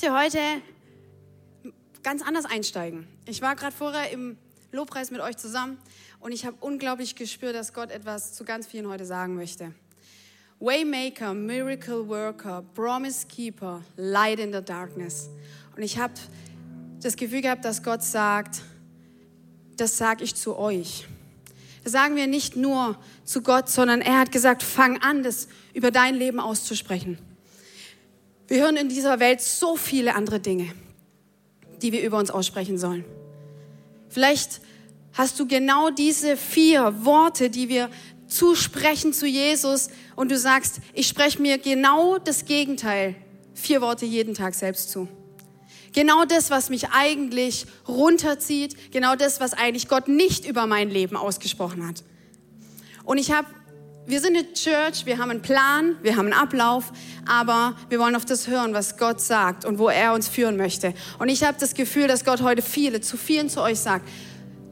möchte heute ganz anders einsteigen. Ich war gerade vorher im Lobpreis mit euch zusammen und ich habe unglaublich gespürt, dass Gott etwas zu ganz vielen heute sagen möchte. Waymaker, Miracle Worker, Promise Keeper, Light in the Darkness. Und ich habe das Gefühl gehabt, dass Gott sagt, das sage ich zu euch. Das sagen wir nicht nur zu Gott, sondern er hat gesagt, fang an, das über dein Leben auszusprechen. Wir hören in dieser Welt so viele andere Dinge, die wir über uns aussprechen sollen. Vielleicht hast du genau diese vier Worte, die wir zusprechen zu Jesus und du sagst, ich spreche mir genau das Gegenteil, vier Worte jeden Tag selbst zu. Genau das, was mich eigentlich runterzieht, genau das, was eigentlich Gott nicht über mein Leben ausgesprochen hat. Und ich habe, wir sind eine Church, wir haben einen Plan, wir haben einen Ablauf, aber wir wollen auf das hören, was Gott sagt und wo er uns führen möchte. Und ich habe das Gefühl, dass Gott heute viele, zu vielen zu euch sagt,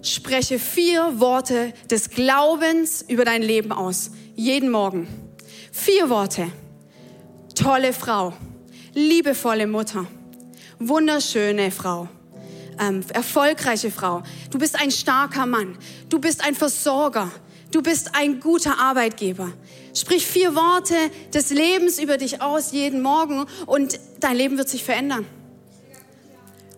spreche vier Worte des Glaubens über dein Leben aus. Jeden Morgen. Vier Worte. Tolle Frau. Liebevolle Mutter. Wunderschöne Frau. Ähm, erfolgreiche Frau. Du bist ein starker Mann. Du bist ein Versorger. Du bist ein guter Arbeitgeber. Sprich vier Worte des Lebens über dich aus jeden Morgen und dein Leben wird sich verändern.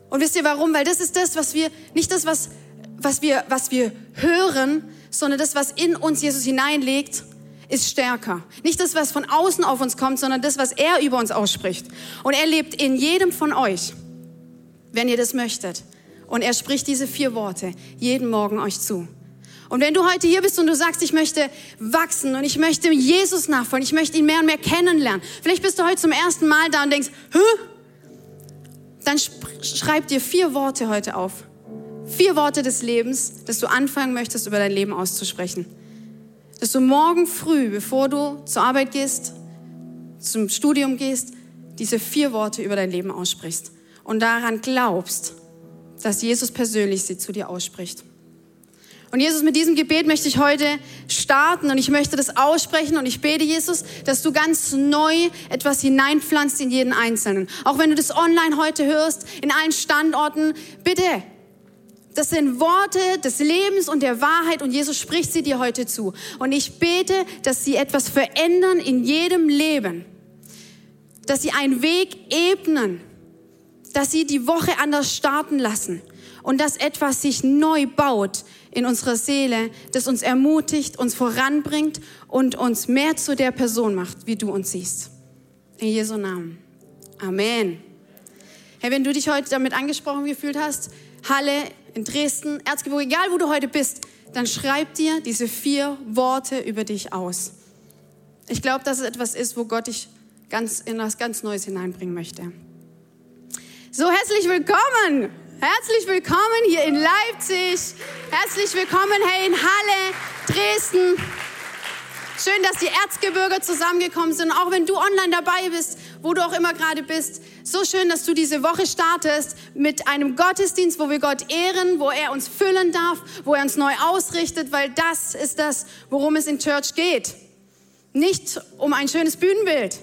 Und wisst ihr warum? Weil das ist das, was wir, nicht das, was, was wir, was wir hören, sondern das, was in uns Jesus hineinlegt, ist stärker. Nicht das, was von außen auf uns kommt, sondern das, was er über uns ausspricht. Und er lebt in jedem von euch, wenn ihr das möchtet. Und er spricht diese vier Worte jeden Morgen euch zu. Und wenn du heute hier bist und du sagst, ich möchte wachsen und ich möchte Jesus nachfolgen, ich möchte ihn mehr und mehr kennenlernen. Vielleicht bist du heute zum ersten Mal da und denkst, Hä? dann schreib dir vier Worte heute auf. Vier Worte des Lebens, dass du anfangen möchtest, über dein Leben auszusprechen. Dass du morgen früh, bevor du zur Arbeit gehst, zum Studium gehst, diese vier Worte über dein Leben aussprichst. Und daran glaubst, dass Jesus persönlich sie zu dir ausspricht. Und Jesus, mit diesem Gebet möchte ich heute starten und ich möchte das aussprechen und ich bete, Jesus, dass du ganz neu etwas hineinpflanzt in jeden Einzelnen. Auch wenn du das online heute hörst, in allen Standorten, bitte. Das sind Worte des Lebens und der Wahrheit und Jesus spricht sie dir heute zu. Und ich bete, dass sie etwas verändern in jedem Leben. Dass sie einen Weg ebnen. Dass sie die Woche anders starten lassen. Und dass etwas sich neu baut in unserer Seele, das uns ermutigt, uns voranbringt und uns mehr zu der Person macht, wie du uns siehst. In Jesu Namen. Amen. Hey, wenn du dich heute damit angesprochen gefühlt hast, Halle in Dresden, Erzgebirge, egal wo du heute bist, dann schreib dir diese vier Worte über dich aus. Ich glaube, dass es etwas ist, wo Gott dich ganz in was ganz Neues hineinbringen möchte. So, herzlich willkommen! Herzlich willkommen hier in Leipzig. Herzlich willkommen, hey, in Halle, Dresden. Schön, dass die Erzgebirge zusammengekommen sind. Auch wenn du online dabei bist, wo du auch immer gerade bist. So schön, dass du diese Woche startest mit einem Gottesdienst, wo wir Gott ehren, wo er uns füllen darf, wo er uns neu ausrichtet, weil das ist das, worum es in Church geht. Nicht um ein schönes Bühnenbild,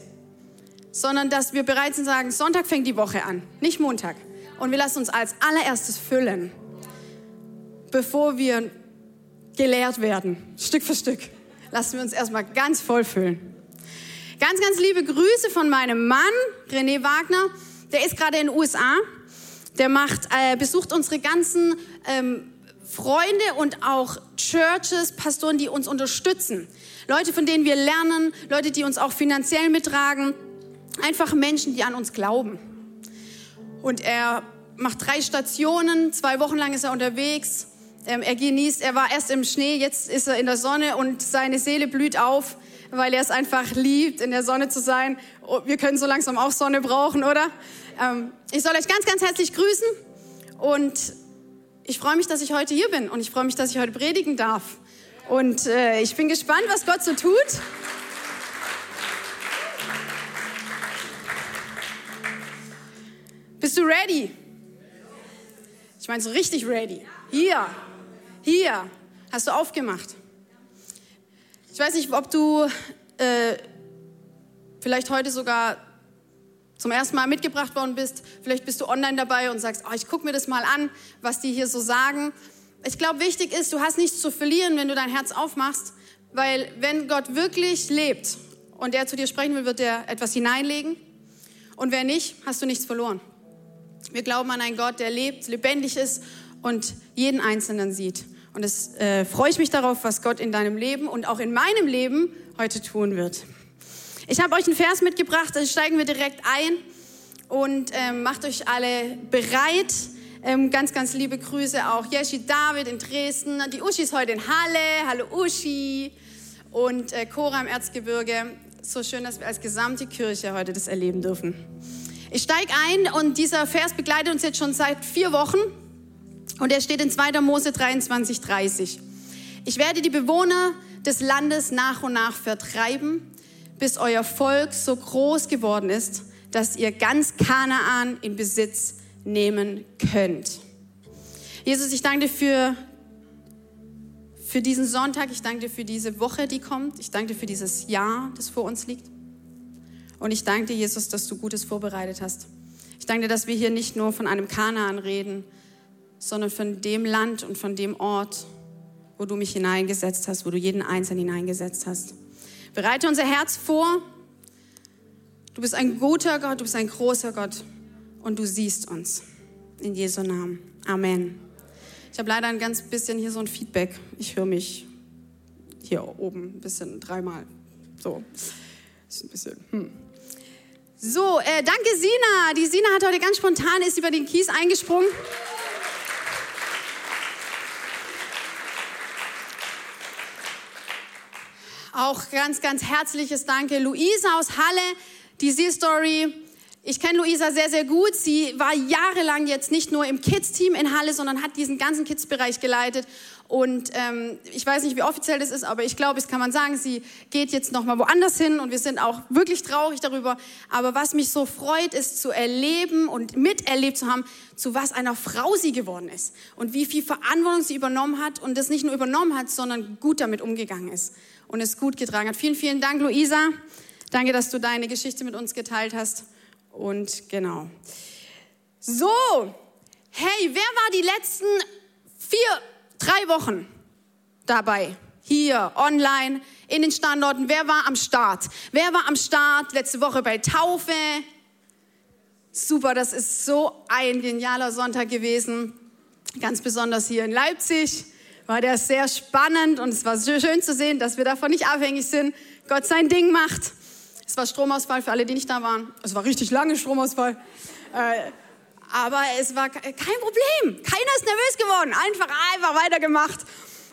sondern dass wir bereit sind sagen, Sonntag fängt die Woche an, nicht Montag. Und wir lassen uns als allererstes füllen, bevor wir gelehrt werden, Stück für Stück. Lassen wir uns erstmal ganz voll füllen. Ganz, ganz liebe Grüße von meinem Mann, René Wagner. Der ist gerade in den USA. Der macht, äh, besucht unsere ganzen ähm, Freunde und auch Churches, Pastoren, die uns unterstützen. Leute, von denen wir lernen, Leute, die uns auch finanziell mittragen. Einfach Menschen, die an uns glauben. Und er macht drei Stationen, zwei Wochen lang ist er unterwegs. Ähm, er genießt, er war erst im Schnee, jetzt ist er in der Sonne und seine Seele blüht auf. weil er es einfach liebt, in der Sonne zu sein. Oh, wir können so langsam auch Sonne brauchen, oder? Ähm, ich soll euch ganz, ganz herzlich grüßen und ich freue mich, dass ich heute hier bin und ich freue mich, dass ich heute predigen darf. Und äh, ich bin gespannt, was Gott so tut. Bist du ready? Ich meine so richtig ready. Hier, hier, hast du aufgemacht. Ich weiß nicht, ob du äh, vielleicht heute sogar zum ersten Mal mitgebracht worden bist. Vielleicht bist du online dabei und sagst, oh, ich gucke mir das mal an, was die hier so sagen. Ich glaube, wichtig ist, du hast nichts zu verlieren, wenn du dein Herz aufmachst, weil wenn Gott wirklich lebt und er zu dir sprechen will, wird er etwas hineinlegen. Und wer nicht, hast du nichts verloren. Wir glauben an einen Gott, der lebt, lebendig ist und jeden Einzelnen sieht. Und es äh, freue ich mich darauf, was Gott in deinem Leben und auch in meinem Leben heute tun wird. Ich habe euch einen Vers mitgebracht, da steigen wir direkt ein und ähm, macht euch alle bereit. Ähm, ganz, ganz liebe Grüße auch Yeshi David in Dresden. Die Uschi ist heute in Halle. Hallo Uschi. Und äh, Cora im Erzgebirge. So schön, dass wir als gesamte Kirche heute das erleben dürfen. Ich steige ein und dieser Vers begleitet uns jetzt schon seit vier Wochen und er steht in 2. Mose 23, 30. Ich werde die Bewohner des Landes nach und nach vertreiben, bis euer Volk so groß geworden ist, dass ihr ganz Kanaan in Besitz nehmen könnt. Jesus, ich danke dir für, für diesen Sonntag, ich danke dir für diese Woche, die kommt, ich danke dir für dieses Jahr, das vor uns liegt. Und ich danke dir, Jesus, dass du Gutes vorbereitet hast. Ich danke dir, dass wir hier nicht nur von einem Kanaan reden, sondern von dem Land und von dem Ort, wo du mich hineingesetzt hast, wo du jeden Einzelnen hineingesetzt hast. Bereite unser Herz vor. Du bist ein guter Gott, du bist ein großer Gott und du siehst uns. In Jesu Namen. Amen. Ich habe leider ein ganz bisschen hier so ein Feedback. Ich höre mich hier oben ein bisschen dreimal. So. Ist ein bisschen. Hm. So, äh, danke Sina. Die Sina hat heute ganz spontan ist über den Kies eingesprungen. Auch ganz, ganz herzliches Danke. Luisa aus Halle, die Sie-Story. Ich kenne Luisa sehr, sehr gut. Sie war jahrelang jetzt nicht nur im Kids-Team in Halle, sondern hat diesen ganzen Kids-Bereich geleitet. Und ähm, ich weiß nicht, wie offiziell das ist, aber ich glaube, es kann man sagen, sie geht jetzt noch mal woanders hin und wir sind auch wirklich traurig darüber. Aber was mich so freut, ist zu erleben und miterlebt zu haben, zu was einer Frau sie geworden ist und wie viel Verantwortung sie übernommen hat und das nicht nur übernommen hat, sondern gut damit umgegangen ist und es gut getragen hat. Vielen, vielen Dank, Luisa. Danke, dass du deine Geschichte mit uns geteilt hast. Und genau. So, hey, wer war die letzten vier, drei Wochen dabei? Hier, online, in den Standorten. Wer war am Start? Wer war am Start letzte Woche bei Taufe? Super, das ist so ein genialer Sonntag gewesen. Ganz besonders hier in Leipzig war der sehr spannend und es war schön zu sehen, dass wir davon nicht abhängig sind. Gott sein Ding macht. Es war Stromausfall für alle, die nicht da waren. Es war richtig lange Stromausfall. Äh, aber es war kein Problem. Keiner ist nervös geworden. Einfach, einfach weitergemacht.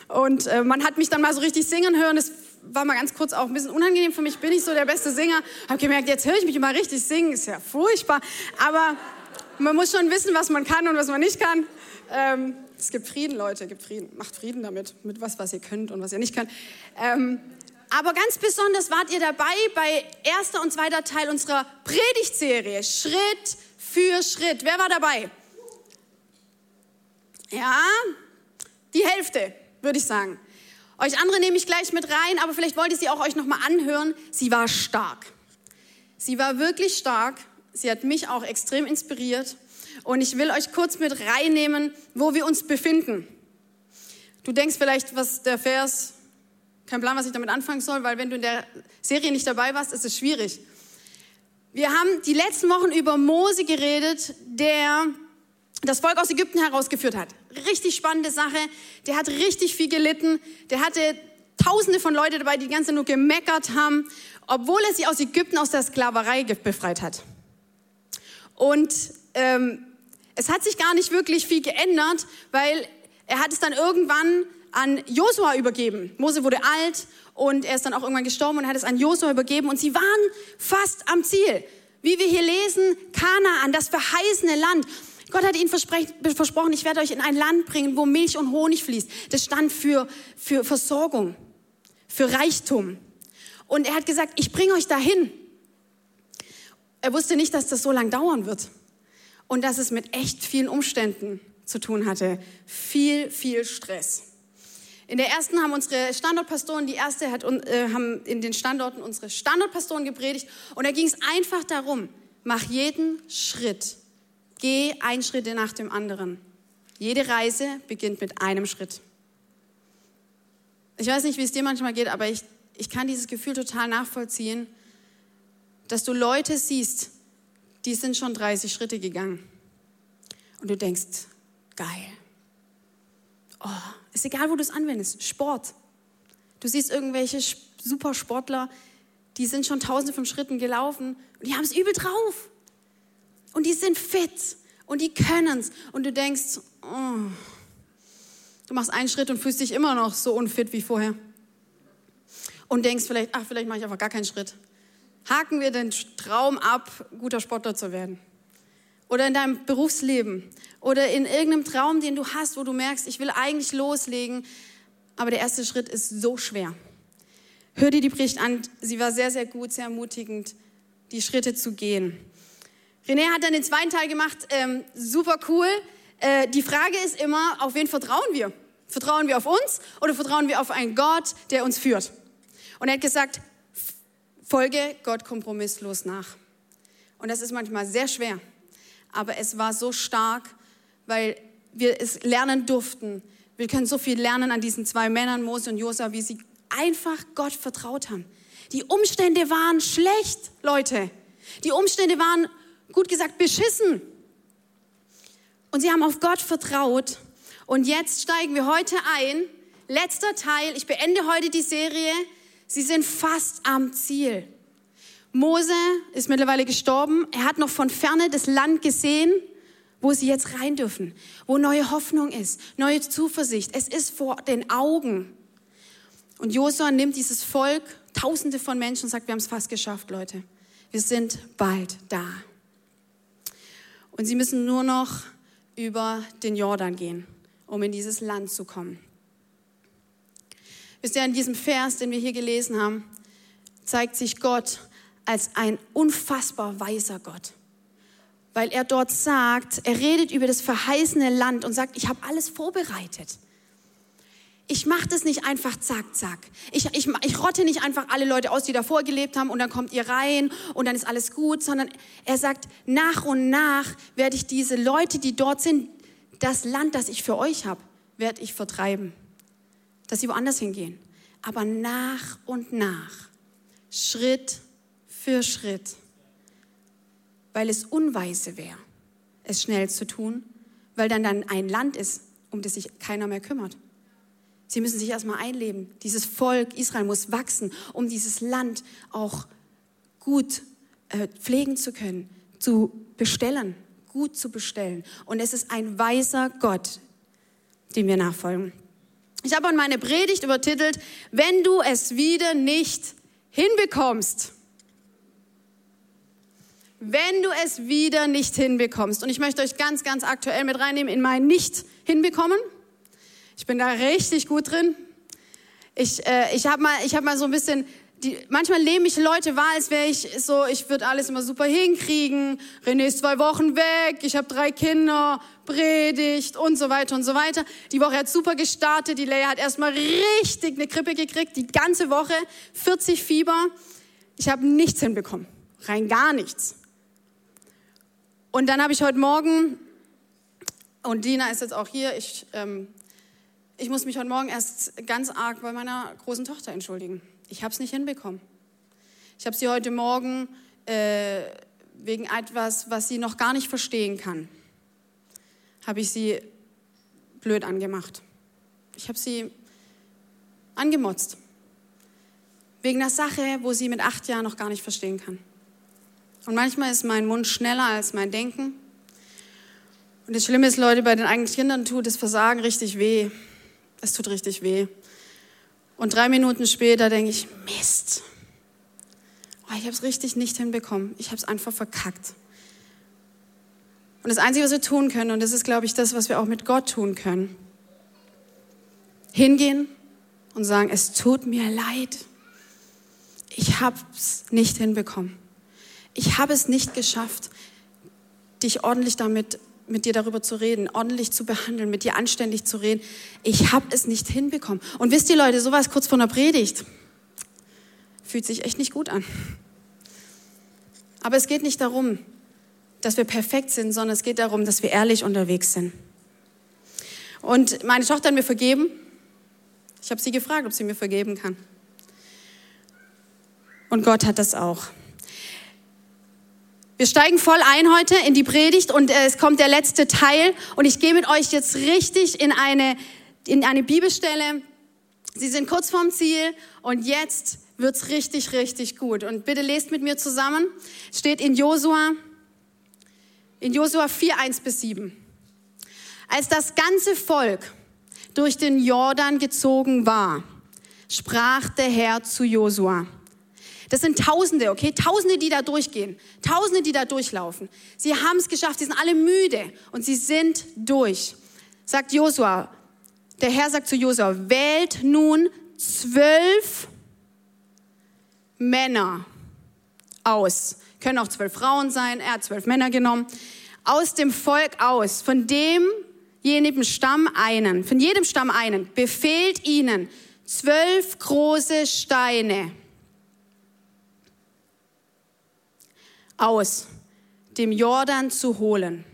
Und äh, man hat mich dann mal so richtig singen hören. Das war mal ganz kurz auch ein bisschen unangenehm für mich. Bin ich so der beste Singer? Habe gemerkt, jetzt höre ich mich immer richtig singen. Ist ja furchtbar. Aber man muss schon wissen, was man kann und was man nicht kann. Ähm, es gibt Frieden, Leute. Es gibt Frieden. Macht Frieden damit. Mit was, was ihr könnt und was ihr nicht könnt. Ähm, aber ganz besonders wart ihr dabei bei erster und zweiter Teil unserer Predigtserie, Schritt für Schritt. Wer war dabei? Ja, die Hälfte, würde ich sagen. Euch andere nehme ich gleich mit rein, aber vielleicht wollt ihr sie auch euch nochmal anhören. Sie war stark. Sie war wirklich stark. Sie hat mich auch extrem inspiriert. Und ich will euch kurz mit reinnehmen, wo wir uns befinden. Du denkst vielleicht, was der Vers kein Plan, was ich damit anfangen soll, weil wenn du in der Serie nicht dabei warst, ist es schwierig. Wir haben die letzten Wochen über Mose geredet, der das Volk aus Ägypten herausgeführt hat. Richtig spannende Sache. Der hat richtig viel gelitten. Der hatte Tausende von Leuten dabei, die die ganze Zeit nur gemeckert haben, obwohl er sie aus Ägypten aus der Sklaverei befreit hat. Und ähm, es hat sich gar nicht wirklich viel geändert, weil er hat es dann irgendwann an Josua übergeben. Mose wurde alt und er ist dann auch irgendwann gestorben und hat es an Josua übergeben und sie waren fast am Ziel. Wie wir hier lesen, Kanaan, das verheißene Land. Gott hat ihnen versprochen, ich werde euch in ein Land bringen, wo Milch und Honig fließt. Das stand für, für Versorgung, für Reichtum. Und er hat gesagt, ich bringe euch dahin. Er wusste nicht, dass das so lang dauern wird und dass es mit echt vielen Umständen zu tun hatte. Viel, viel Stress. In der ersten haben unsere Standortpastoren, die erste hat, äh, haben in den Standorten unsere Standortpastoren gepredigt und da ging es einfach darum, mach jeden Schritt, geh einen Schritt nach dem anderen. Jede Reise beginnt mit einem Schritt. Ich weiß nicht, wie es dir manchmal geht, aber ich, ich kann dieses Gefühl total nachvollziehen, dass du Leute siehst, die sind schon 30 Schritte gegangen. Und du denkst, geil. Oh, ist egal, wo du es anwendest. Sport. Du siehst irgendwelche Supersportler, die sind schon tausende von Schritten gelaufen und die haben es übel drauf. Und die sind fit und die können es. Und du denkst, oh, du machst einen Schritt und fühlst dich immer noch so unfit wie vorher. Und denkst vielleicht, ach, vielleicht mache ich einfach gar keinen Schritt. Haken wir den Traum ab, guter Sportler zu werden oder in deinem Berufsleben oder in irgendeinem Traum, den du hast, wo du merkst, ich will eigentlich loslegen, aber der erste Schritt ist so schwer. Hör dir die Predigt an, sie war sehr, sehr gut, sehr ermutigend, die Schritte zu gehen. René hat dann den zweiten Teil gemacht, ähm, super cool. Äh, die Frage ist immer, auf wen vertrauen wir? Vertrauen wir auf uns oder vertrauen wir auf einen Gott, der uns führt? Und er hat gesagt, folge Gott kompromisslos nach. Und das ist manchmal sehr schwer aber es war so stark, weil wir es lernen durften. Wir können so viel lernen an diesen zwei Männern, Mose und Josua, wie sie einfach Gott vertraut haben. Die Umstände waren schlecht, Leute. Die Umstände waren, gut gesagt, beschissen. Und sie haben auf Gott vertraut. Und jetzt steigen wir heute ein. Letzter Teil. Ich beende heute die Serie. Sie sind fast am Ziel. Mose ist mittlerweile gestorben. Er hat noch von ferne das Land gesehen, wo sie jetzt rein dürfen, wo neue Hoffnung ist, neue Zuversicht. Es ist vor den Augen. Und Josua nimmt dieses Volk, Tausende von Menschen, und sagt, wir haben es fast geschafft, Leute. Wir sind bald da. Und sie müssen nur noch über den Jordan gehen, um in dieses Land zu kommen. Wisst ihr, in diesem Vers, den wir hier gelesen haben, zeigt sich Gott als ein unfassbar weiser Gott. Weil er dort sagt, er redet über das verheißene Land und sagt, ich habe alles vorbereitet. Ich mache das nicht einfach zack, zack. Ich, ich, ich rotte nicht einfach alle Leute aus, die davor gelebt haben und dann kommt ihr rein und dann ist alles gut, sondern er sagt, nach und nach werde ich diese Leute, die dort sind, das Land, das ich für euch habe, werde ich vertreiben. Dass sie woanders hingehen. Aber nach und nach, Schritt für Schritt, weil es unweise wäre, es schnell zu tun, weil dann dann ein Land ist, um das sich keiner mehr kümmert. Sie müssen sich erstmal einleben. Dieses Volk Israel muss wachsen, um dieses Land auch gut äh, pflegen zu können, zu bestellen, gut zu bestellen. Und es ist ein weiser Gott, dem wir nachfolgen. Ich habe an meine Predigt übertitelt, wenn du es wieder nicht hinbekommst, wenn du es wieder nicht hinbekommst. Und ich möchte euch ganz, ganz aktuell mit reinnehmen in mein Nicht-Hinbekommen. Ich bin da richtig gut drin. Ich, äh, ich habe mal, hab mal so ein bisschen, die, manchmal lehnen mich Leute wahr, als wäre ich so, ich würde alles immer super hinkriegen. René ist zwei Wochen weg, ich habe drei Kinder, Predigt und so weiter und so weiter. Die Woche hat super gestartet, die Lea hat erstmal richtig eine Krippe gekriegt, die ganze Woche, 40 Fieber. Ich habe nichts hinbekommen, rein gar nichts. Und dann habe ich heute Morgen, und Dina ist jetzt auch hier, ich, ähm, ich muss mich heute Morgen erst ganz arg bei meiner großen Tochter entschuldigen. Ich habe es nicht hinbekommen. Ich habe sie heute Morgen äh, wegen etwas, was sie noch gar nicht verstehen kann, habe ich sie blöd angemacht. Ich habe sie angemotzt. Wegen einer Sache, wo sie mit acht Jahren noch gar nicht verstehen kann. Und manchmal ist mein Mund schneller als mein Denken. Und das Schlimme ist, Leute, bei den eigenen Kindern tut das Versagen richtig weh. Es tut richtig weh. Und drei Minuten später denke ich, Mist. Oh, ich habe es richtig nicht hinbekommen. Ich habe es einfach verkackt. Und das Einzige, was wir tun können, und das ist, glaube ich, das, was wir auch mit Gott tun können, hingehen und sagen, es tut mir leid. Ich habe es nicht hinbekommen. Ich habe es nicht geschafft, dich ordentlich damit mit dir darüber zu reden, ordentlich zu behandeln, mit dir anständig zu reden. Ich habe es nicht hinbekommen. Und wisst ihr Leute, sowas kurz vor einer Predigt fühlt sich echt nicht gut an. Aber es geht nicht darum, dass wir perfekt sind, sondern es geht darum, dass wir ehrlich unterwegs sind. Und meine Tochter hat mir vergeben. Ich habe sie gefragt, ob sie mir vergeben kann. Und Gott hat das auch. Wir steigen voll ein heute in die Predigt und äh, es kommt der letzte Teil und ich gehe mit euch jetzt richtig in eine, in eine Bibelstelle. Sie sind kurz vorm Ziel und jetzt wird's richtig, richtig gut. Und bitte lest mit mir zusammen. Steht in Josua, in Josua 4, 1 bis 7. Als das ganze Volk durch den Jordan gezogen war, sprach der Herr zu Josua. Das sind Tausende, okay? Tausende, die da durchgehen. Tausende, die da durchlaufen. Sie haben es geschafft. Sie sind alle müde und sie sind durch. Sagt Josua, der Herr sagt zu Josua, wählt nun zwölf Männer aus. Können auch zwölf Frauen sein. Er hat zwölf Männer genommen. Aus dem Volk aus, von demjenigen Stamm einen, von jedem Stamm einen, befehlt ihnen zwölf große Steine aus dem Jordan zu holen.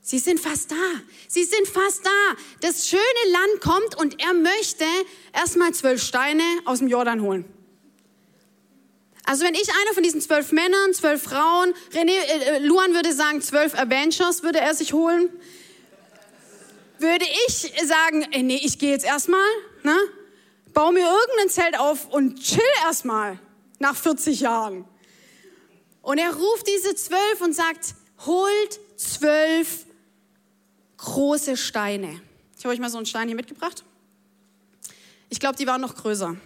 Sie sind fast da. Sie sind fast da. Das schöne Land kommt und er möchte erstmal zwölf Steine aus dem Jordan holen. Also wenn ich einer von diesen zwölf Männern, zwölf Frauen, René, äh, äh Luan würde sagen, zwölf Avengers würde er sich holen, würde ich sagen, äh, nee, ich gehe jetzt erstmal, ne? Baue mir irgendein Zelt auf und chill erstmal nach 40 Jahren. Und er ruft diese zwölf und sagt, holt zwölf große Steine. Ich habe euch mal so einen Stein hier mitgebracht. Ich glaube, die waren noch größer.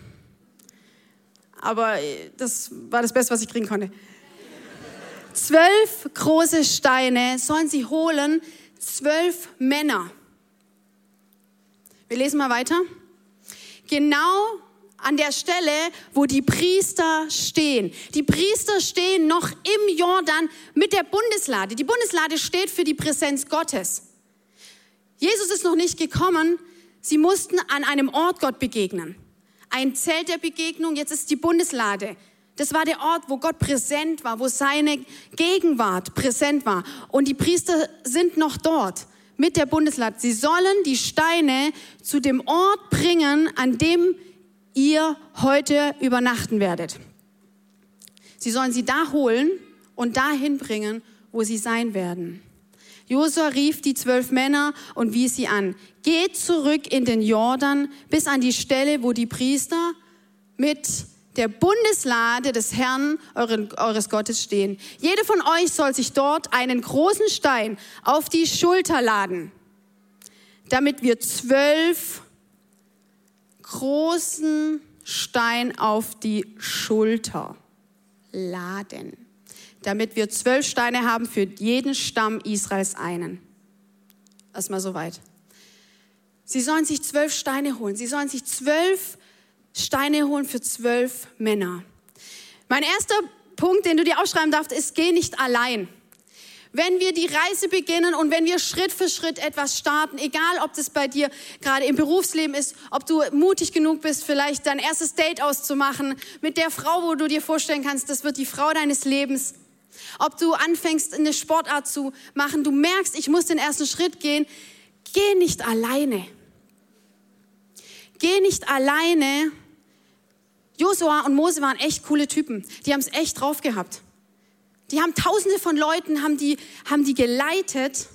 Aber das war das Beste, was ich kriegen konnte. Zwölf große Steine sollen sie holen, zwölf Männer. Wir lesen mal weiter genau an der Stelle, wo die Priester stehen. Die Priester stehen noch im Jordan mit der Bundeslade. Die Bundeslade steht für die Präsenz Gottes. Jesus ist noch nicht gekommen. Sie mussten an einem Ort Gott begegnen. Ein Zelt der Begegnung, jetzt ist die Bundeslade. Das war der Ort, wo Gott präsent war, wo seine Gegenwart präsent war. Und die Priester sind noch dort mit der Bundeslade. Sie sollen die Steine zu dem Ort bringen, an dem ihr heute übernachten werdet. Sie sollen sie da holen und dahin bringen, wo sie sein werden. Josua rief die zwölf Männer und wies sie an. Geht zurück in den Jordan bis an die Stelle, wo die Priester mit der Bundeslade des Herrn eures Gottes stehen. Jeder von euch soll sich dort einen großen Stein auf die Schulter laden, damit wir zwölf großen Stein auf die Schulter laden, damit wir zwölf Steine haben für jeden Stamm Israels einen. Erstmal soweit. Sie sollen sich zwölf Steine holen. Sie sollen sich zwölf Steine holen für zwölf Männer. Mein erster Punkt, den du dir aufschreiben darfst, ist, geh nicht allein. Wenn wir die Reise beginnen und wenn wir Schritt für Schritt etwas starten, egal ob das bei dir gerade im Berufsleben ist, ob du mutig genug bist, vielleicht dein erstes Date auszumachen mit der Frau, wo du dir vorstellen kannst, das wird die Frau deines Lebens. Ob du anfängst, eine Sportart zu machen, du merkst, ich muss den ersten Schritt gehen, geh nicht alleine. Geh nicht alleine. Josua und Mose waren echt coole Typen. Die haben es echt drauf gehabt. Die haben tausende von Leuten, haben die, haben die geleitet.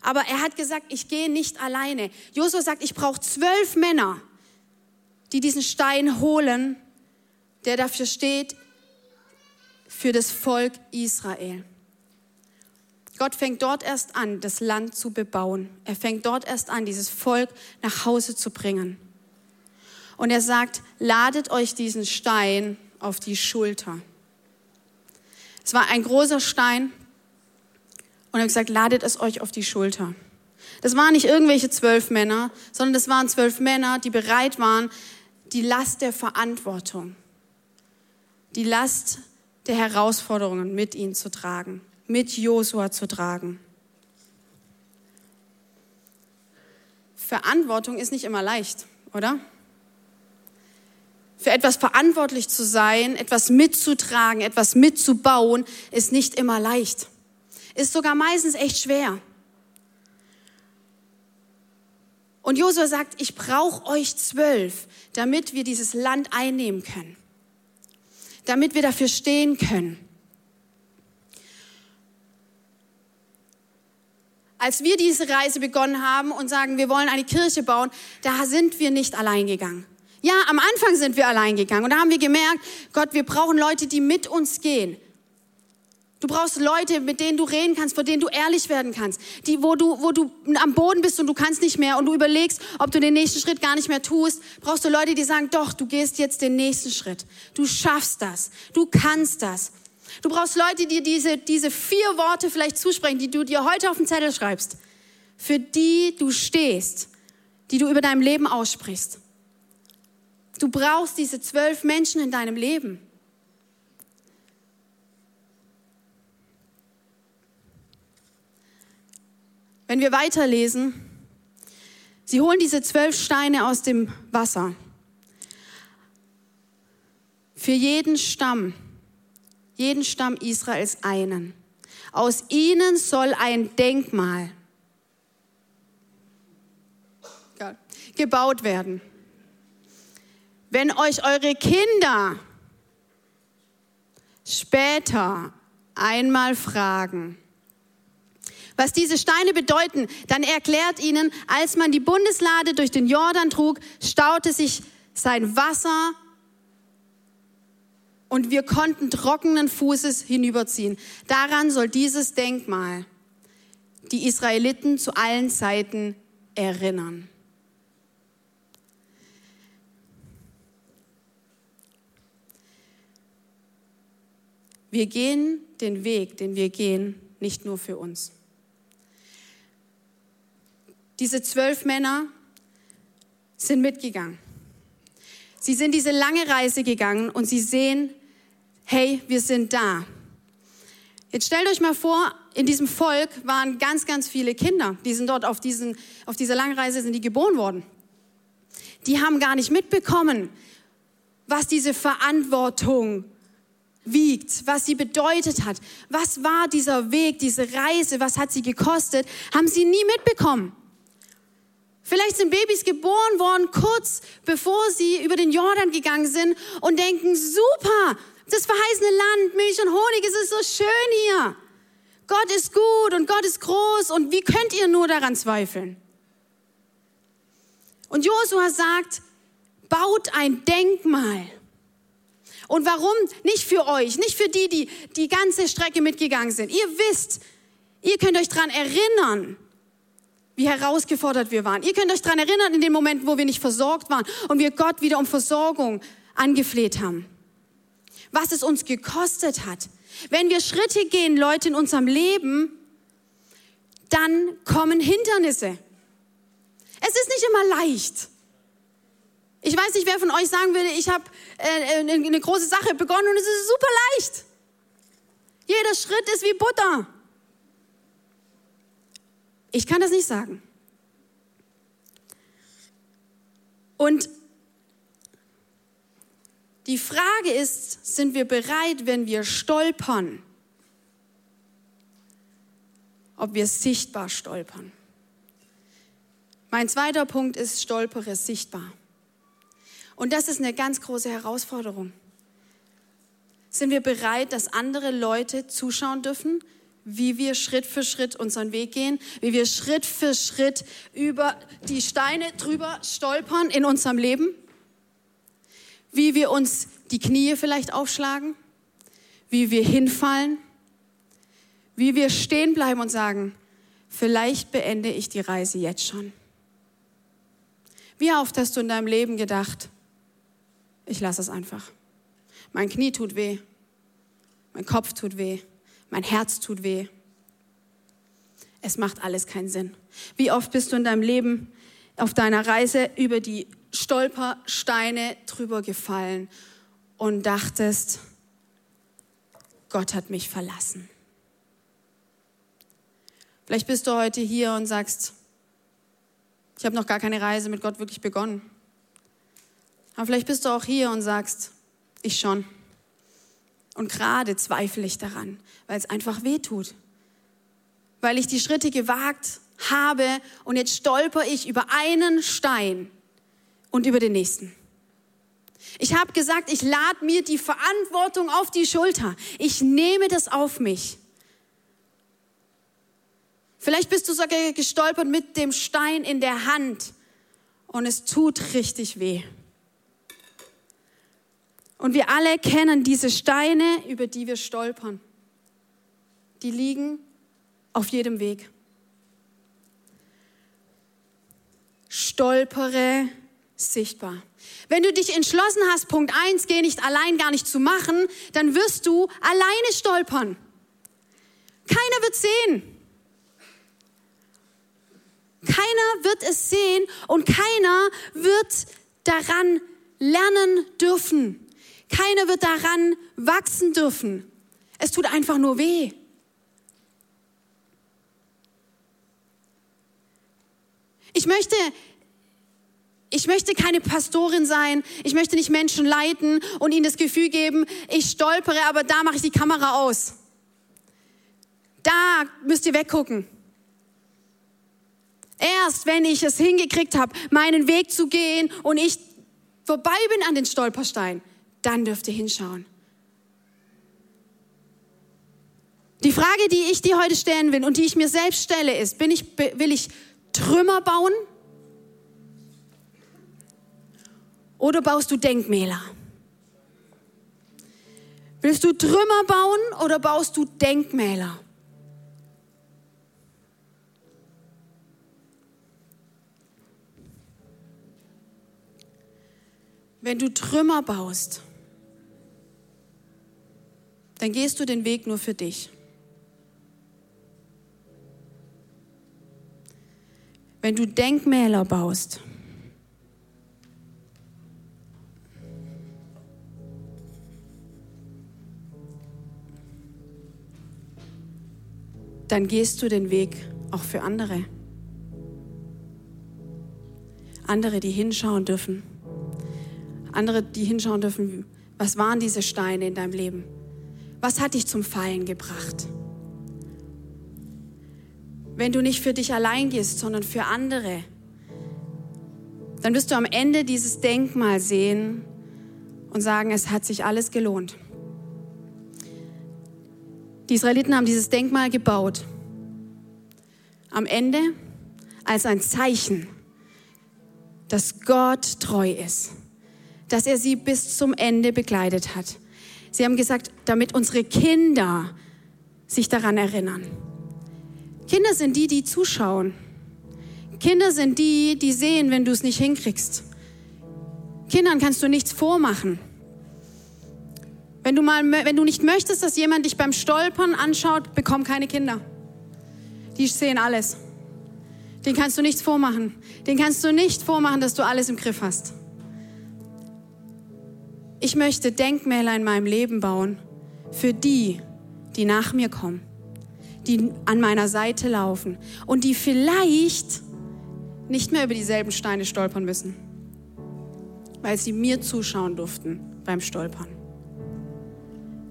Aber er hat gesagt, ich gehe nicht alleine. Josua sagt, ich brauche zwölf Männer, die diesen Stein holen, der dafür steht, für das Volk Israel. Gott fängt dort erst an, das Land zu bebauen. Er fängt dort erst an, dieses Volk nach Hause zu bringen. Und er sagt, ladet euch diesen Stein auf die Schulter. Es war ein großer Stein und er hat gesagt, ladet es euch auf die Schulter. Das waren nicht irgendwelche zwölf Männer, sondern das waren zwölf Männer, die bereit waren, die Last der Verantwortung, die Last der Herausforderungen mit ihnen zu tragen, mit Josua zu tragen. Verantwortung ist nicht immer leicht, oder? Für etwas verantwortlich zu sein, etwas mitzutragen, etwas mitzubauen, ist nicht immer leicht. Ist sogar meistens echt schwer. Und Josua sagt, ich brauche euch zwölf, damit wir dieses Land einnehmen können. Damit wir dafür stehen können. Als wir diese Reise begonnen haben und sagen, wir wollen eine Kirche bauen, da sind wir nicht allein gegangen. Ja, am Anfang sind wir allein gegangen und da haben wir gemerkt, Gott, wir brauchen Leute, die mit uns gehen. Du brauchst Leute, mit denen du reden kannst, vor denen du ehrlich werden kannst, die, wo du, wo du am Boden bist und du kannst nicht mehr und du überlegst, ob du den nächsten Schritt gar nicht mehr tust. Brauchst du Leute, die sagen, doch, du gehst jetzt den nächsten Schritt. Du schaffst das. Du kannst das. Du brauchst Leute, die diese, diese vier Worte vielleicht zusprechen, die du dir heute auf den Zettel schreibst, für die du stehst, die du über deinem Leben aussprichst. Du brauchst diese zwölf Menschen in deinem Leben. Wenn wir weiterlesen, sie holen diese zwölf Steine aus dem Wasser. Für jeden Stamm, jeden Stamm Israels einen. Aus ihnen soll ein Denkmal gebaut werden. Wenn euch eure Kinder später einmal fragen, was diese Steine bedeuten, dann erklärt ihnen, als man die Bundeslade durch den Jordan trug, staute sich sein Wasser und wir konnten trockenen Fußes hinüberziehen. Daran soll dieses Denkmal die Israeliten zu allen Zeiten erinnern. Wir gehen den Weg, den wir gehen, nicht nur für uns. Diese zwölf Männer sind mitgegangen. Sie sind diese lange Reise gegangen und sie sehen, hey, wir sind da. Jetzt stellt euch mal vor, in diesem Volk waren ganz, ganz viele Kinder. Die sind dort auf, diesen, auf dieser langen Reise sind die geboren worden. Die haben gar nicht mitbekommen, was diese Verantwortung wiegt, was sie bedeutet hat. Was war dieser Weg, diese Reise, was hat sie gekostet, haben sie nie mitbekommen. Vielleicht sind Babys geboren worden, kurz bevor sie über den Jordan gegangen sind und denken, super, das verheißene Land, Milch und Honig, es ist so schön hier. Gott ist gut und Gott ist groß und wie könnt ihr nur daran zweifeln? Und Josua sagt, baut ein Denkmal. Und warum? Nicht für euch, nicht für die, die die ganze Strecke mitgegangen sind. Ihr wisst, ihr könnt euch daran erinnern, wie herausgefordert wir waren. Ihr könnt euch daran erinnern, in den Momenten, wo wir nicht versorgt waren und wir Gott wieder um Versorgung angefleht haben. Was es uns gekostet hat. Wenn wir Schritte gehen, Leute, in unserem Leben, dann kommen Hindernisse. Es ist nicht immer leicht. Ich weiß nicht, wer von euch sagen würde, ich habe äh, eine große Sache begonnen und es ist super leicht. Jeder Schritt ist wie Butter. Ich kann das nicht sagen. Und die Frage ist, sind wir bereit, wenn wir stolpern, ob wir sichtbar stolpern? Mein zweiter Punkt ist, stolpere sichtbar. Und das ist eine ganz große Herausforderung. Sind wir bereit, dass andere Leute zuschauen dürfen, wie wir Schritt für Schritt unseren Weg gehen, wie wir Schritt für Schritt über die Steine drüber stolpern in unserem Leben, wie wir uns die Knie vielleicht aufschlagen, wie wir hinfallen, wie wir stehen bleiben und sagen, vielleicht beende ich die Reise jetzt schon. Wie oft hast du in deinem Leben gedacht, ich lasse es einfach. Mein Knie tut weh, mein Kopf tut weh, mein Herz tut weh. Es macht alles keinen Sinn. Wie oft bist du in deinem Leben auf deiner Reise über die Stolpersteine drüber gefallen und dachtest, Gott hat mich verlassen. Vielleicht bist du heute hier und sagst, ich habe noch gar keine Reise mit Gott wirklich begonnen. Aber vielleicht bist du auch hier und sagst, ich schon. Und gerade zweifle ich daran, weil es einfach weh tut. Weil ich die Schritte gewagt habe und jetzt stolper ich über einen Stein und über den nächsten. Ich habe gesagt, ich lade mir die Verantwortung auf die Schulter. Ich nehme das auf mich. Vielleicht bist du sogar gestolpert mit dem Stein in der Hand und es tut richtig weh. Und wir alle kennen diese Steine, über die wir stolpern. Die liegen auf jedem Weg. Stolpere sichtbar. Wenn du dich entschlossen hast, Punkt 1, geh nicht allein gar nicht zu machen, dann wirst du alleine stolpern. Keiner wird sehen. Keiner wird es sehen und keiner wird daran lernen dürfen. Keiner wird daran wachsen dürfen. Es tut einfach nur weh. Ich möchte, ich möchte keine Pastorin sein. Ich möchte nicht Menschen leiten und ihnen das Gefühl geben, ich stolpere, aber da mache ich die Kamera aus. Da müsst ihr weggucken. Erst wenn ich es hingekriegt habe, meinen Weg zu gehen und ich vorbei bin an den Stolperstein, dann dürft ihr hinschauen. Die Frage, die ich dir heute stellen will und die ich mir selbst stelle, ist, bin ich, will ich Trümmer bauen oder baust du Denkmäler? Willst du Trümmer bauen oder baust du Denkmäler? Wenn du Trümmer baust, dann gehst du den Weg nur für dich. Wenn du Denkmäler baust, dann gehst du den Weg auch für andere. Andere, die hinschauen dürfen andere, die hinschauen dürfen, was waren diese Steine in deinem Leben? Was hat dich zum Fallen gebracht? Wenn du nicht für dich allein gehst, sondern für andere, dann wirst du am Ende dieses Denkmal sehen und sagen, es hat sich alles gelohnt. Die Israeliten haben dieses Denkmal gebaut. Am Ende als ein Zeichen, dass Gott treu ist dass er sie bis zum Ende begleitet hat. Sie haben gesagt, damit unsere Kinder sich daran erinnern. Kinder sind die, die zuschauen. Kinder sind die, die sehen, wenn du es nicht hinkriegst. Kindern kannst du nichts vormachen. Wenn du, mal, wenn du nicht möchtest, dass jemand dich beim Stolpern anschaut, bekomm keine Kinder. Die sehen alles. Den kannst du nichts vormachen. Den kannst du nicht vormachen, dass du alles im Griff hast. Ich möchte Denkmäler in meinem Leben bauen für die, die nach mir kommen, die an meiner Seite laufen und die vielleicht nicht mehr über dieselben Steine stolpern müssen, weil sie mir zuschauen durften beim Stolpern.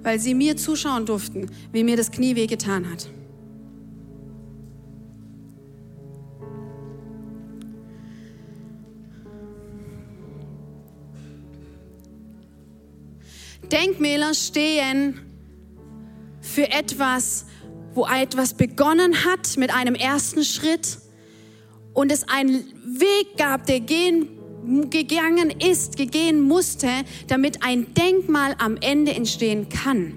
Weil sie mir zuschauen durften, wie mir das Knie wehgetan hat. Denkmäler stehen für etwas, wo etwas begonnen hat mit einem ersten Schritt und es einen Weg gab, der gehen, gegangen ist, gehen musste, damit ein Denkmal am Ende entstehen kann.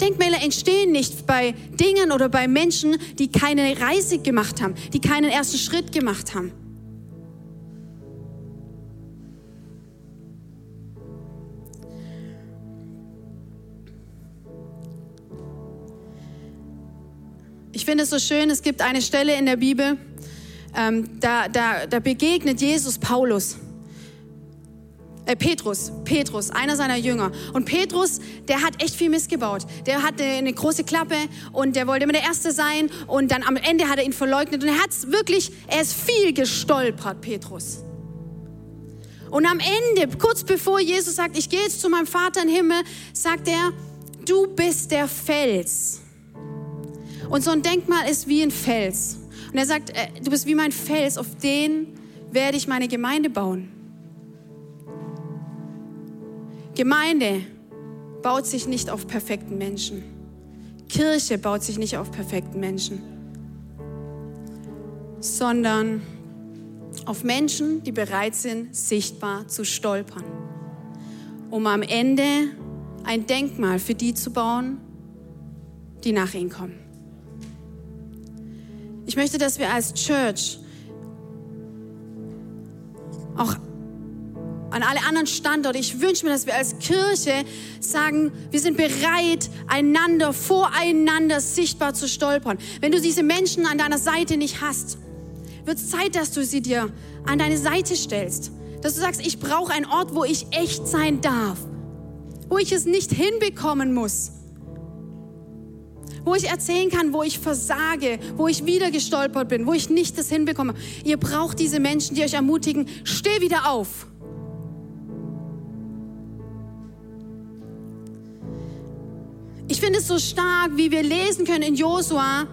Denkmäler entstehen nicht bei Dingen oder bei Menschen, die keine Reise gemacht haben, die keinen ersten Schritt gemacht haben. Finde es so schön, es gibt eine Stelle in der Bibel, ähm, da, da, da begegnet Jesus Paulus. Äh, Petrus, Petrus, einer seiner Jünger. Und Petrus, der hat echt viel missgebaut. Der hatte eine große Klappe und der wollte immer der Erste sein. Und dann am Ende hat er ihn verleugnet. Und er hat wirklich, er ist viel gestolpert, Petrus. Und am Ende, kurz bevor Jesus sagt, ich gehe jetzt zu meinem Vater im Himmel, sagt er, du bist der Fels und so ein Denkmal ist wie ein Fels. Und er sagt, äh, du bist wie mein Fels, auf den werde ich meine Gemeinde bauen. Gemeinde baut sich nicht auf perfekten Menschen. Kirche baut sich nicht auf perfekten Menschen, sondern auf Menschen, die bereit sind, sichtbar zu stolpern, um am Ende ein Denkmal für die zu bauen, die nach ihnen kommen. Ich möchte, dass wir als Church auch an alle anderen Standorte, ich wünsche mir, dass wir als Kirche sagen, wir sind bereit, einander, voreinander sichtbar zu stolpern. Wenn du diese Menschen an deiner Seite nicht hast, wird es Zeit, dass du sie dir an deine Seite stellst. Dass du sagst, ich brauche einen Ort, wo ich echt sein darf. Wo ich es nicht hinbekommen muss wo ich erzählen kann, wo ich versage, wo ich wieder gestolpert bin, wo ich nicht das hinbekomme. Ihr braucht diese Menschen, die euch ermutigen, steh wieder auf. Ich finde es so stark, wie wir lesen können in Josua.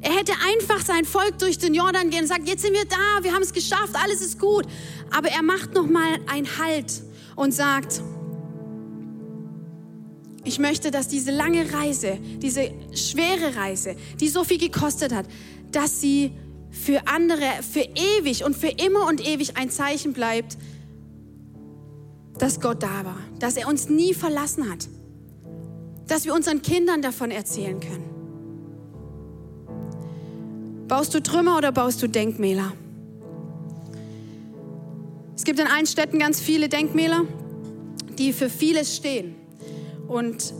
Er hätte einfach sein Volk durch den Jordan gehen und sagt, jetzt sind wir da, wir haben es geschafft, alles ist gut. Aber er macht noch mal einen Halt und sagt, ich möchte, dass diese lange Reise, diese schwere Reise, die so viel gekostet hat, dass sie für andere, für ewig und für immer und ewig ein Zeichen bleibt, dass Gott da war, dass er uns nie verlassen hat, dass wir unseren Kindern davon erzählen können. Baust du Trümmer oder baust du Denkmäler? Es gibt in allen Städten ganz viele Denkmäler, die für vieles stehen. Und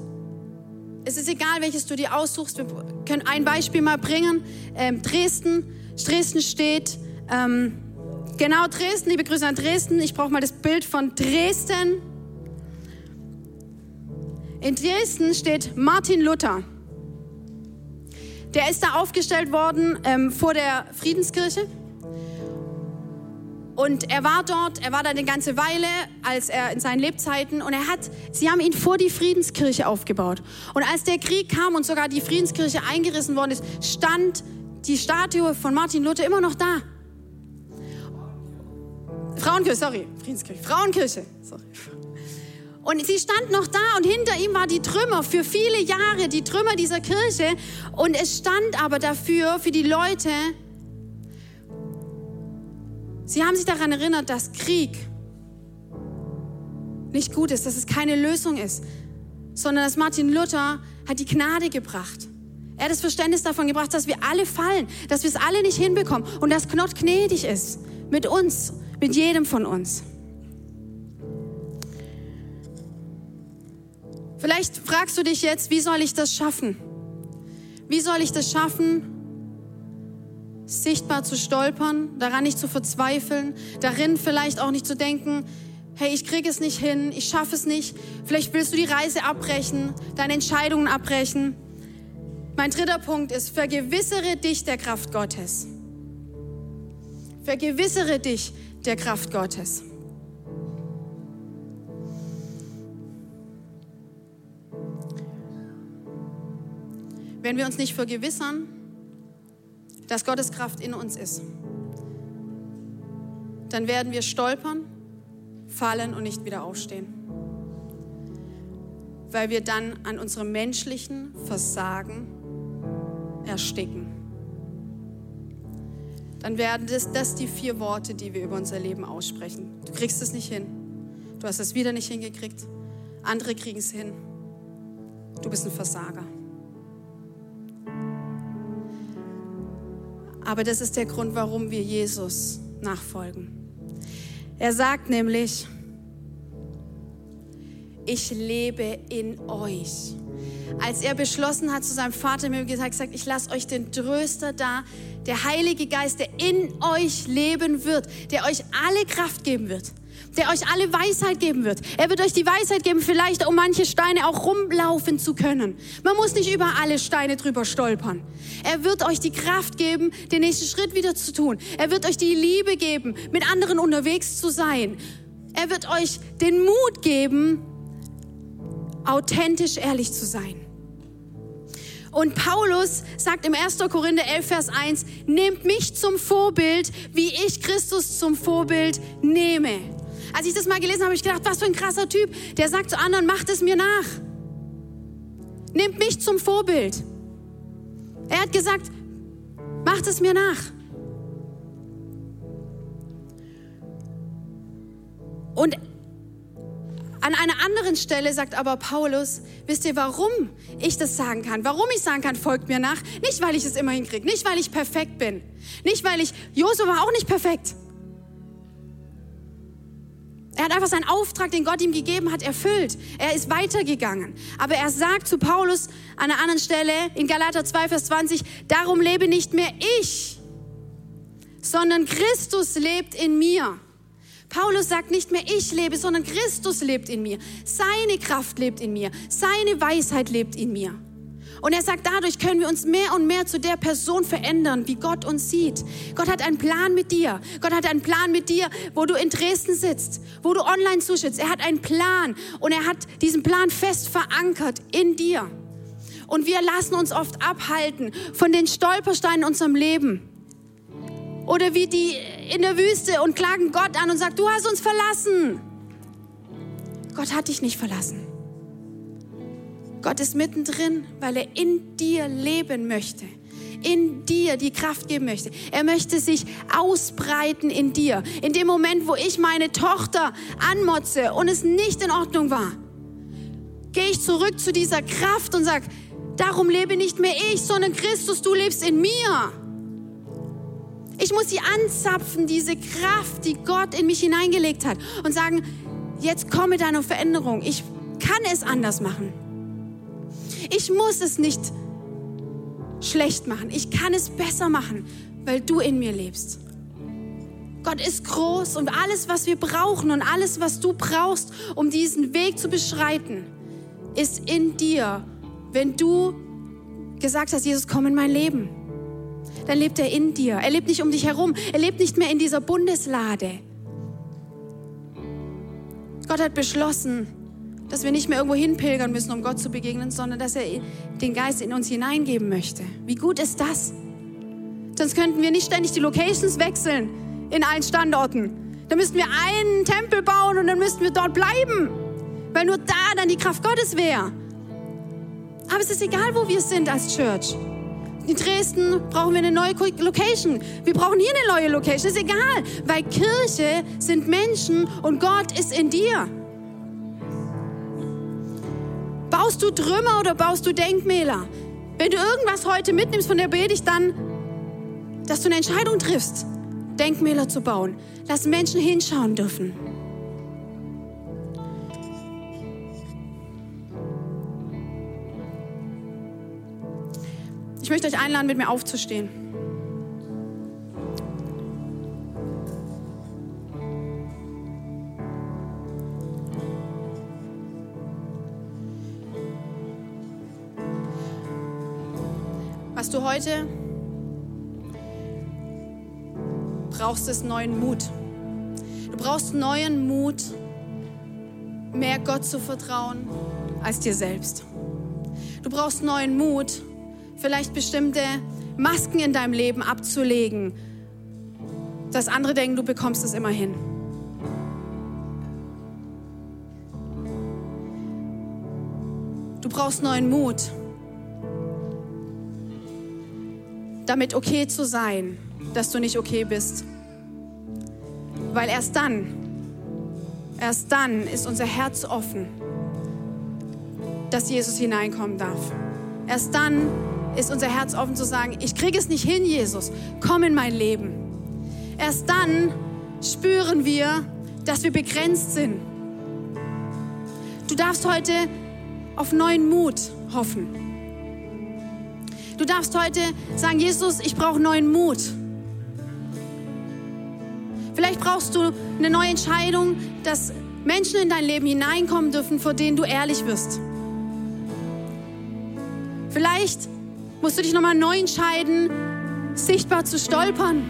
es ist egal, welches du dir aussuchst. Wir können ein Beispiel mal bringen. Ähm, Dresden. Dresden steht, ähm, genau Dresden, liebe Grüße an Dresden. Ich brauche mal das Bild von Dresden. In Dresden steht Martin Luther. Der ist da aufgestellt worden ähm, vor der Friedenskirche. Und er war dort, er war da eine ganze Weile, als er in seinen Lebzeiten, und er hat, sie haben ihn vor die Friedenskirche aufgebaut. Und als der Krieg kam und sogar die Friedenskirche eingerissen worden ist, stand die Statue von Martin Luther immer noch da. Frauenkirche, sorry, Friedenskirche, Frauenkirche, sorry. Und sie stand noch da und hinter ihm war die Trümmer für viele Jahre, die Trümmer dieser Kirche. Und es stand aber dafür, für die Leute, Sie haben sich daran erinnert, dass Krieg nicht gut ist, dass es keine Lösung ist, sondern dass Martin Luther hat die Gnade gebracht. Er hat das Verständnis davon gebracht, dass wir alle fallen, dass wir es alle nicht hinbekommen und dass Gott gnädig ist mit uns, mit jedem von uns. Vielleicht fragst du dich jetzt, wie soll ich das schaffen? Wie soll ich das schaffen, sichtbar zu stolpern, daran nicht zu verzweifeln, darin vielleicht auch nicht zu denken, hey, ich kriege es nicht hin, ich schaffe es nicht. Vielleicht willst du die Reise abbrechen, deine Entscheidungen abbrechen. Mein dritter Punkt ist, vergewissere dich der Kraft Gottes. Vergewissere dich der Kraft Gottes. Wenn wir uns nicht vergewissern, dass Gottes Kraft in uns ist, dann werden wir stolpern, fallen und nicht wieder aufstehen. Weil wir dann an unserem menschlichen Versagen ersticken. Dann werden das, das die vier Worte, die wir über unser Leben aussprechen. Du kriegst es nicht hin. Du hast es wieder nicht hingekriegt. Andere kriegen es hin. du bist ein Versager. Aber das ist der Grund, warum wir Jesus nachfolgen. Er sagt nämlich, ich lebe in euch. Als er beschlossen hat, zu seinem Vater mir gesagt, ich lasse euch den Tröster da, der Heilige Geist, der in euch leben wird, der euch alle Kraft geben wird, der euch alle Weisheit geben wird. Er wird euch die Weisheit geben, vielleicht um manche Steine auch rumlaufen zu können. Man muss nicht über alle Steine drüber stolpern. Er wird euch die Kraft geben, den nächsten Schritt wieder zu tun. Er wird euch die Liebe geben, mit anderen unterwegs zu sein. Er wird euch den Mut geben, authentisch ehrlich zu sein. Und Paulus sagt im 1. Korinther 11, Vers 1, nehmt mich zum Vorbild, wie ich Christus zum Vorbild nehme. Als ich das mal gelesen habe, habe ich gedacht, was für ein krasser Typ. Der sagt zu anderen, macht es mir nach. Nehmt mich zum Vorbild. Er hat gesagt, macht es mir nach. Und an einer anderen Stelle sagt aber Paulus, wisst ihr, warum ich das sagen kann? Warum ich sagen kann, folgt mir nach? Nicht, weil ich es immer hinkriege, nicht, weil ich perfekt bin, nicht, weil ich, Josua war auch nicht perfekt. Er hat einfach seinen Auftrag, den Gott ihm gegeben hat, erfüllt. Er ist weitergegangen. Aber er sagt zu Paulus an einer anderen Stelle in Galater 2, Vers 20, darum lebe nicht mehr ich, sondern Christus lebt in mir. Paulus sagt nicht mehr ich lebe, sondern Christus lebt in mir. Seine Kraft lebt in mir. Seine Weisheit lebt in mir. Und er sagt, dadurch können wir uns mehr und mehr zu der Person verändern, wie Gott uns sieht. Gott hat einen Plan mit dir. Gott hat einen Plan mit dir, wo du in Dresden sitzt, wo du online zuschaust. Er hat einen Plan und er hat diesen Plan fest verankert in dir. Und wir lassen uns oft abhalten von den Stolpersteinen in unserem Leben. Oder wie die in der Wüste und klagen Gott an und sagen, du hast uns verlassen. Gott hat dich nicht verlassen. Gott ist mittendrin, weil er in dir leben möchte, in dir die Kraft geben möchte. Er möchte sich ausbreiten in dir. In dem Moment, wo ich meine Tochter anmotze und es nicht in Ordnung war, gehe ich zurück zu dieser Kraft und sage, darum lebe nicht mehr ich, sondern Christus, du lebst in mir. Ich muss sie anzapfen, diese Kraft, die Gott in mich hineingelegt hat und sagen, jetzt komme deine Veränderung. Ich kann es anders machen. Ich muss es nicht schlecht machen. Ich kann es besser machen, weil du in mir lebst. Gott ist groß und alles, was wir brauchen und alles, was du brauchst, um diesen Weg zu beschreiten, ist in dir, wenn du gesagt hast, Jesus, komm in mein Leben dann lebt er in dir. Er lebt nicht um dich herum. Er lebt nicht mehr in dieser Bundeslade. Gott hat beschlossen, dass wir nicht mehr irgendwo hinpilgern müssen, um Gott zu begegnen, sondern dass er den Geist in uns hineingeben möchte. Wie gut ist das? Sonst könnten wir nicht ständig die Locations wechseln in allen Standorten. Dann müssten wir einen Tempel bauen und dann müssten wir dort bleiben, weil nur da dann die Kraft Gottes wäre. Aber es ist egal, wo wir sind als Church in Dresden brauchen wir eine neue Location. Wir brauchen hier eine neue Location. Ist egal, weil Kirche sind Menschen und Gott ist in dir. Baust du Trümmer oder baust du Denkmäler? Wenn du irgendwas heute mitnimmst von der Predigt, dann, dass du eine Entscheidung triffst, Denkmäler zu bauen. Lass Menschen hinschauen dürfen. Ich möchte euch einladen, mit mir aufzustehen. Heute brauchst, ist neuen Mut. Du brauchst neuen Mut, mehr Gott zu vertrauen als dir selbst. Du brauchst neuen Mut, vielleicht bestimmte Masken in deinem Leben abzulegen, dass andere denken, du bekommst es immer hin. Du brauchst neuen Mut, damit okay zu sein, dass du nicht okay bist. Weil erst dann, erst dann ist unser Herz offen dass Jesus hineinkommen darf. Erst dann ist unser Herz offen zu sagen, ich kriege es nicht hin, Jesus, komm in mein Leben. Erst dann spüren wir, dass wir begrenzt sind. Du darfst heute auf neuen Mut hoffen. Du darfst heute sagen, Jesus, ich brauche neuen Mut. Vielleicht brauchst du eine neue Entscheidung, dass Menschen in dein Leben hineinkommen dürfen, vor denen du ehrlich wirst. Vielleicht musst du dich nochmal neu entscheiden, sichtbar zu stolpern.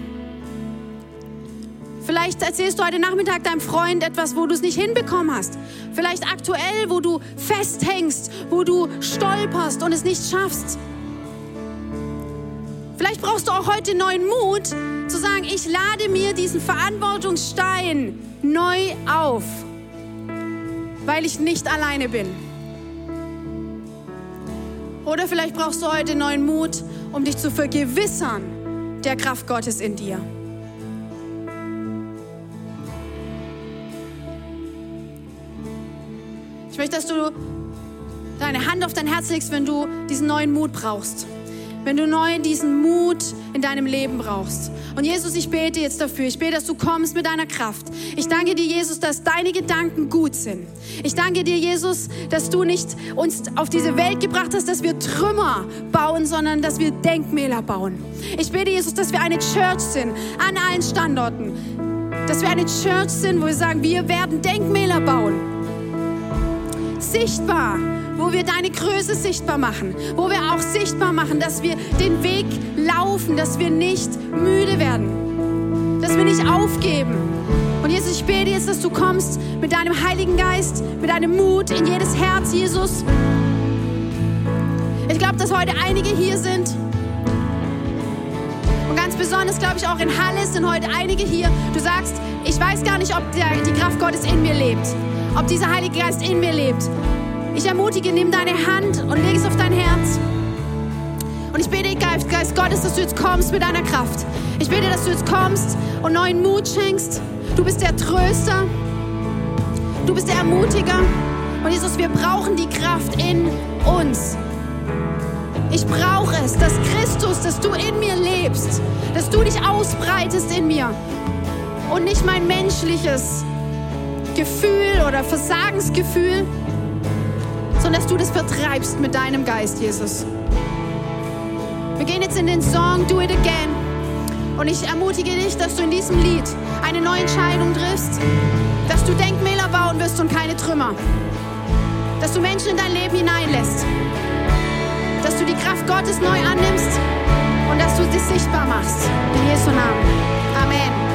Vielleicht erzählst du heute Nachmittag deinem Freund etwas, wo du es nicht hinbekommen hast. Vielleicht aktuell, wo du festhängst, wo du stolperst und es nicht schaffst. Vielleicht brauchst du auch heute neuen Mut, zu sagen, ich lade mir diesen Verantwortungsstein neu auf, weil ich nicht alleine bin. Oder vielleicht brauchst du heute neuen Mut, um dich zu vergewissern der Kraft Gottes in dir. Ich möchte, dass du deine Hand auf dein Herz legst, wenn du diesen neuen Mut brauchst wenn du neu diesen Mut in deinem Leben brauchst. Und Jesus, ich bete jetzt dafür. Ich bete, dass du kommst mit deiner Kraft. Ich danke dir, Jesus, dass deine Gedanken gut sind. Ich danke dir, Jesus, dass du nicht uns auf diese Welt gebracht hast, dass wir Trümmer bauen, sondern dass wir Denkmäler bauen. Ich bete, Jesus, dass wir eine Church sind an allen Standorten. Dass wir eine Church sind, wo wir sagen, wir werden Denkmäler bauen. Sichtbar wo wir deine Größe sichtbar machen, wo wir auch sichtbar machen, dass wir den Weg laufen, dass wir nicht müde werden, dass wir nicht aufgeben. Und Jesus, ich bete jetzt, dass du kommst mit deinem Heiligen Geist, mit deinem Mut in jedes Herz, Jesus. Ich glaube, dass heute einige hier sind. Und ganz besonders, glaube ich, auch in Halle sind heute einige hier. Du sagst, ich weiß gar nicht, ob der, die Kraft Gottes in mir lebt, ob dieser Heilige Geist in mir lebt. Ich ermutige, nimm deine Hand und leg es auf dein Herz. Und ich bete, Geist, Geist Gottes, dass du jetzt kommst mit deiner Kraft. Ich bete, dass du jetzt kommst und neuen Mut schenkst. Du bist der Tröster. Du bist der Ermutiger. Und Jesus, wir brauchen die Kraft in uns. Ich brauche es, dass Christus, dass du in mir lebst, dass du dich ausbreitest in mir und nicht mein menschliches Gefühl oder Versagensgefühl, sondern dass du das vertreibst mit deinem Geist, Jesus. Wir gehen jetzt in den Song Do It Again. Und ich ermutige dich, dass du in diesem Lied eine neue Entscheidung triffst, dass du Denkmäler bauen wirst und keine Trümmer. Dass du Menschen in dein Leben hineinlässt. Dass du die Kraft Gottes neu annimmst und dass du sie sichtbar machst. In Jesu Namen. Amen.